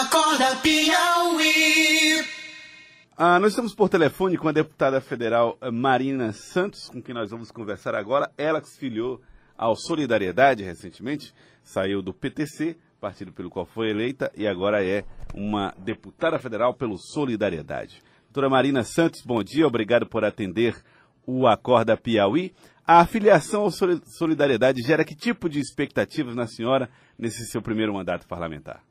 Acorda Piauí. Ah, nós estamos por telefone com a deputada federal eh, Marina Santos, com quem nós vamos conversar agora. Ela que se filiou ao Solidariedade recentemente, saiu do PTC, partido pelo qual foi eleita, e agora é uma deputada federal pelo Solidariedade. Doutora Marina Santos, bom dia, obrigado por atender o Acorda Piauí. A afiliação ao Solidariedade gera que tipo de expectativas na senhora nesse seu primeiro mandato parlamentar?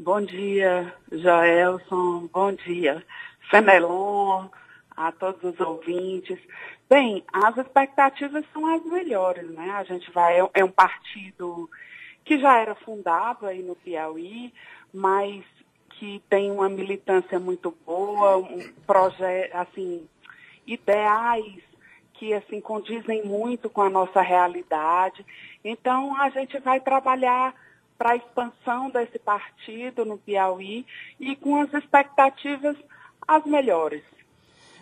Bom dia, Joelson. Bom dia, Fenelon, a todos os ouvintes. Bem, as expectativas são as melhores, né? A gente vai, é um partido que já era fundado aí no Piauí, mas que tem uma militância muito boa, um projeto, assim, ideais que assim condizem muito com a nossa realidade. Então a gente vai trabalhar para a expansão desse partido no Piauí e com as expectativas as melhores.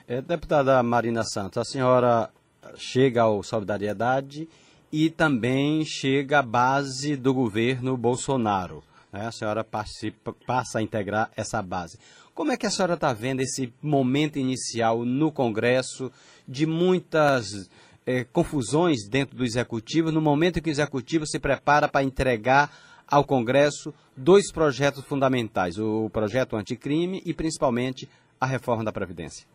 É, deputada Marina Santos, a senhora chega ao Solidariedade e também chega à base do governo Bolsonaro. Né? A senhora participa, passa a integrar essa base. Como é que a senhora está vendo esse momento inicial no Congresso de muitas é, confusões dentro do Executivo, no momento em que o Executivo se prepara para entregar ao Congresso dois projetos fundamentais, o projeto anticrime e principalmente a reforma da Previdência?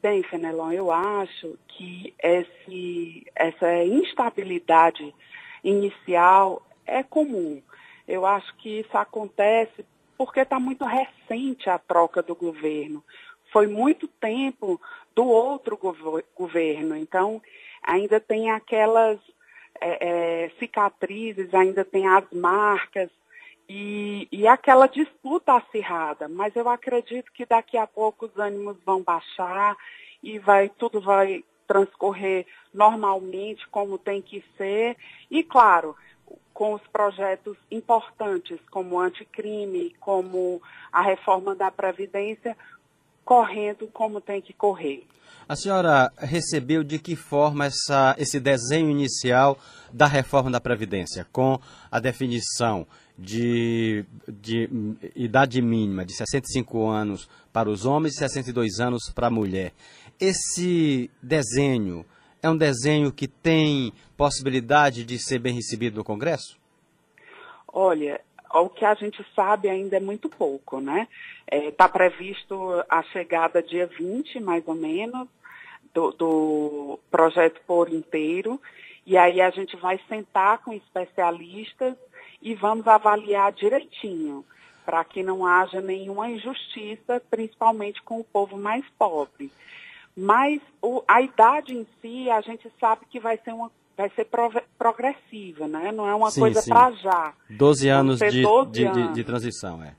Bem, Fenelon, eu acho que esse, essa instabilidade inicial é comum. Eu acho que isso acontece porque está muito recente a troca do governo. Foi muito tempo do outro governo. Então, ainda tem aquelas é, é, cicatrizes, ainda tem as marcas e, e aquela disputa acirrada. Mas eu acredito que daqui a pouco os ânimos vão baixar e vai, tudo vai transcorrer normalmente como tem que ser. E claro, com os projetos importantes como o anticrime, como a reforma da Previdência, correndo como tem que correr. A senhora recebeu de que forma essa, esse desenho inicial da reforma da Previdência, com a definição de, de idade mínima de 65 anos para os homens e 62 anos para a mulher? Esse desenho é um desenho que tem possibilidade de ser bem recebido no Congresso? Olha, o que a gente sabe ainda é muito pouco, né? Está é, previsto a chegada dia 20, mais ou menos, do, do projeto por inteiro, e aí a gente vai sentar com especialistas e vamos avaliar direitinho, para que não haja nenhuma injustiça, principalmente com o povo mais pobre. Mas o, a idade em si, a gente sabe que vai ser uma vai ser progressiva, né? Não é uma sim, coisa para já. 12 anos, de, 12 de, anos. De, de, transição, é.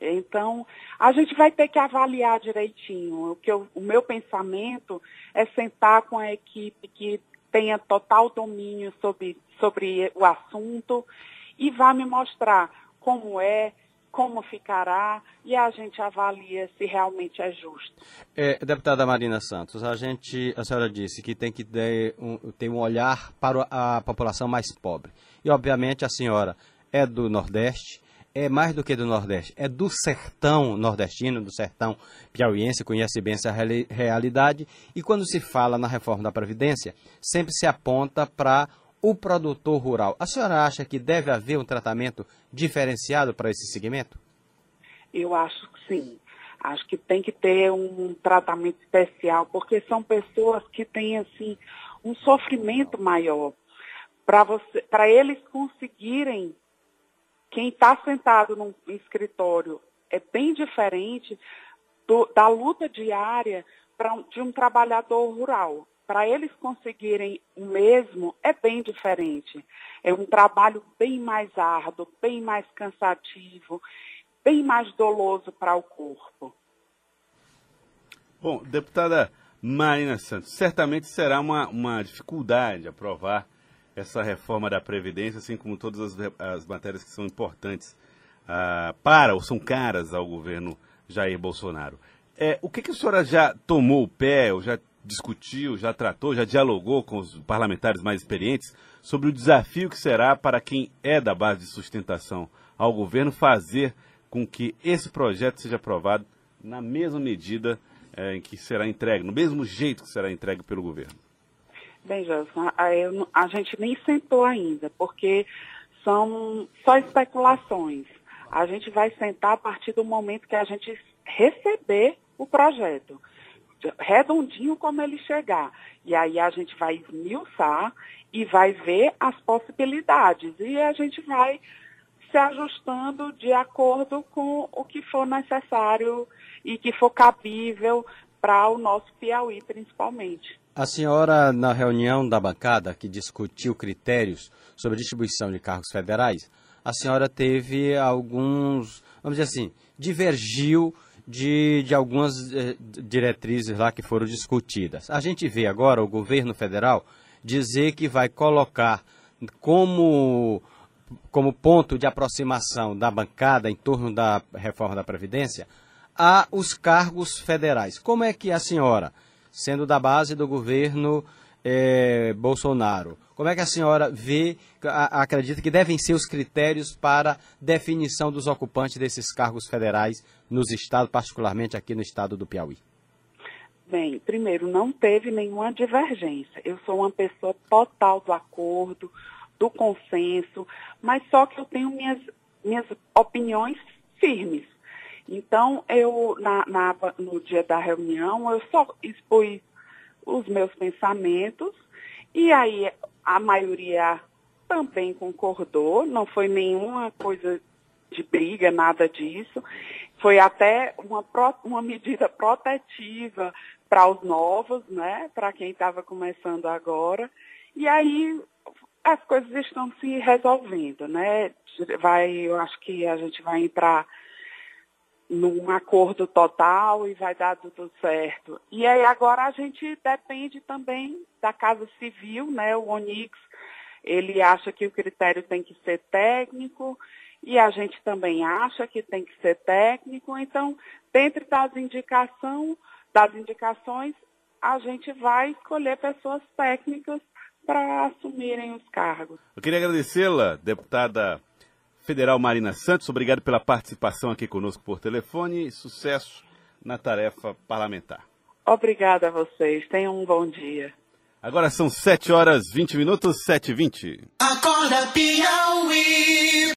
Então, a gente vai ter que avaliar direitinho. O, que eu, o meu pensamento é sentar com a equipe que tenha total domínio sobre, sobre o assunto e vá me mostrar como é, como ficará e a gente avalia se realmente é justo. É, deputada Marina Santos, a gente, a senhora disse que tem que ter um, ter um olhar para a população mais pobre. E obviamente a senhora é do Nordeste, é mais do que do Nordeste, é do sertão nordestino, do sertão piauiense, conhece bem essa realidade. E quando se fala na reforma da Previdência, sempre se aponta para o produtor rural. A senhora acha que deve haver um tratamento diferenciado para esse segmento? Eu acho que sim. Acho que tem que ter um tratamento especial, porque são pessoas que têm assim um sofrimento maior. Para eles conseguirem, quem está sentado num escritório é bem diferente do, da luta diária pra, de um trabalhador rural para eles conseguirem o mesmo é bem diferente. É um trabalho bem mais árduo, bem mais cansativo, bem mais doloso para o corpo. Bom, deputada Marina Santos, certamente será uma, uma dificuldade aprovar essa reforma da Previdência, assim como todas as, as matérias que são importantes ah, para ou são caras ao governo Jair Bolsonaro. É, o que, que a senhora já tomou o pé, ou já discutiu, já tratou, já dialogou com os parlamentares mais experientes sobre o desafio que será para quem é da base de sustentação ao governo fazer com que esse projeto seja aprovado na mesma medida é, em que será entregue, no mesmo jeito que será entregue pelo governo? Bem, a, a gente nem sentou ainda, porque são só especulações. A gente vai sentar a partir do momento que a gente receber o projeto, redondinho como ele chegar. E aí a gente vai esmiuçar e vai ver as possibilidades. E a gente vai se ajustando de acordo com o que for necessário e que for cabível para o nosso Piauí, principalmente. A senhora, na reunião da bancada que discutiu critérios sobre distribuição de cargos federais, a senhora teve alguns, vamos dizer assim, divergiu de, de algumas eh, diretrizes lá que foram discutidas. A gente vê agora o governo federal dizer que vai colocar como, como ponto de aproximação da bancada em torno da reforma da Previdência a os cargos federais. Como é que a senhora, sendo da base do governo eh, Bolsonaro, como é que a senhora vê, acredita que devem ser os critérios para definição dos ocupantes desses cargos federais nos estados, particularmente aqui no estado do Piauí? Bem, primeiro, não teve nenhuma divergência. Eu sou uma pessoa total do acordo, do consenso, mas só que eu tenho minhas, minhas opiniões firmes. Então, eu, na, na, no dia da reunião, eu só expus os meus pensamentos e aí a maioria também concordou, não foi nenhuma coisa de briga, nada disso. Foi até uma, uma medida protetiva para os novos, né? Para quem estava começando agora. E aí as coisas estão se resolvendo, né? Vai, eu acho que a gente vai entrar num acordo total e vai dar tudo certo. E aí agora a gente depende também da Casa Civil, né? O Onix, ele acha que o critério tem que ser técnico e a gente também acha que tem que ser técnico. Então, dentro das indicação, das indicações, a gente vai escolher pessoas técnicas para assumirem os cargos. Eu queria agradecê-la, deputada Federal Marina Santos. Obrigado pela participação aqui conosco por telefone e sucesso na tarefa parlamentar. Obrigada a vocês. Tenham um bom dia. Agora são 7 horas 20 minutos, 7 h 20. Acorda Piauí.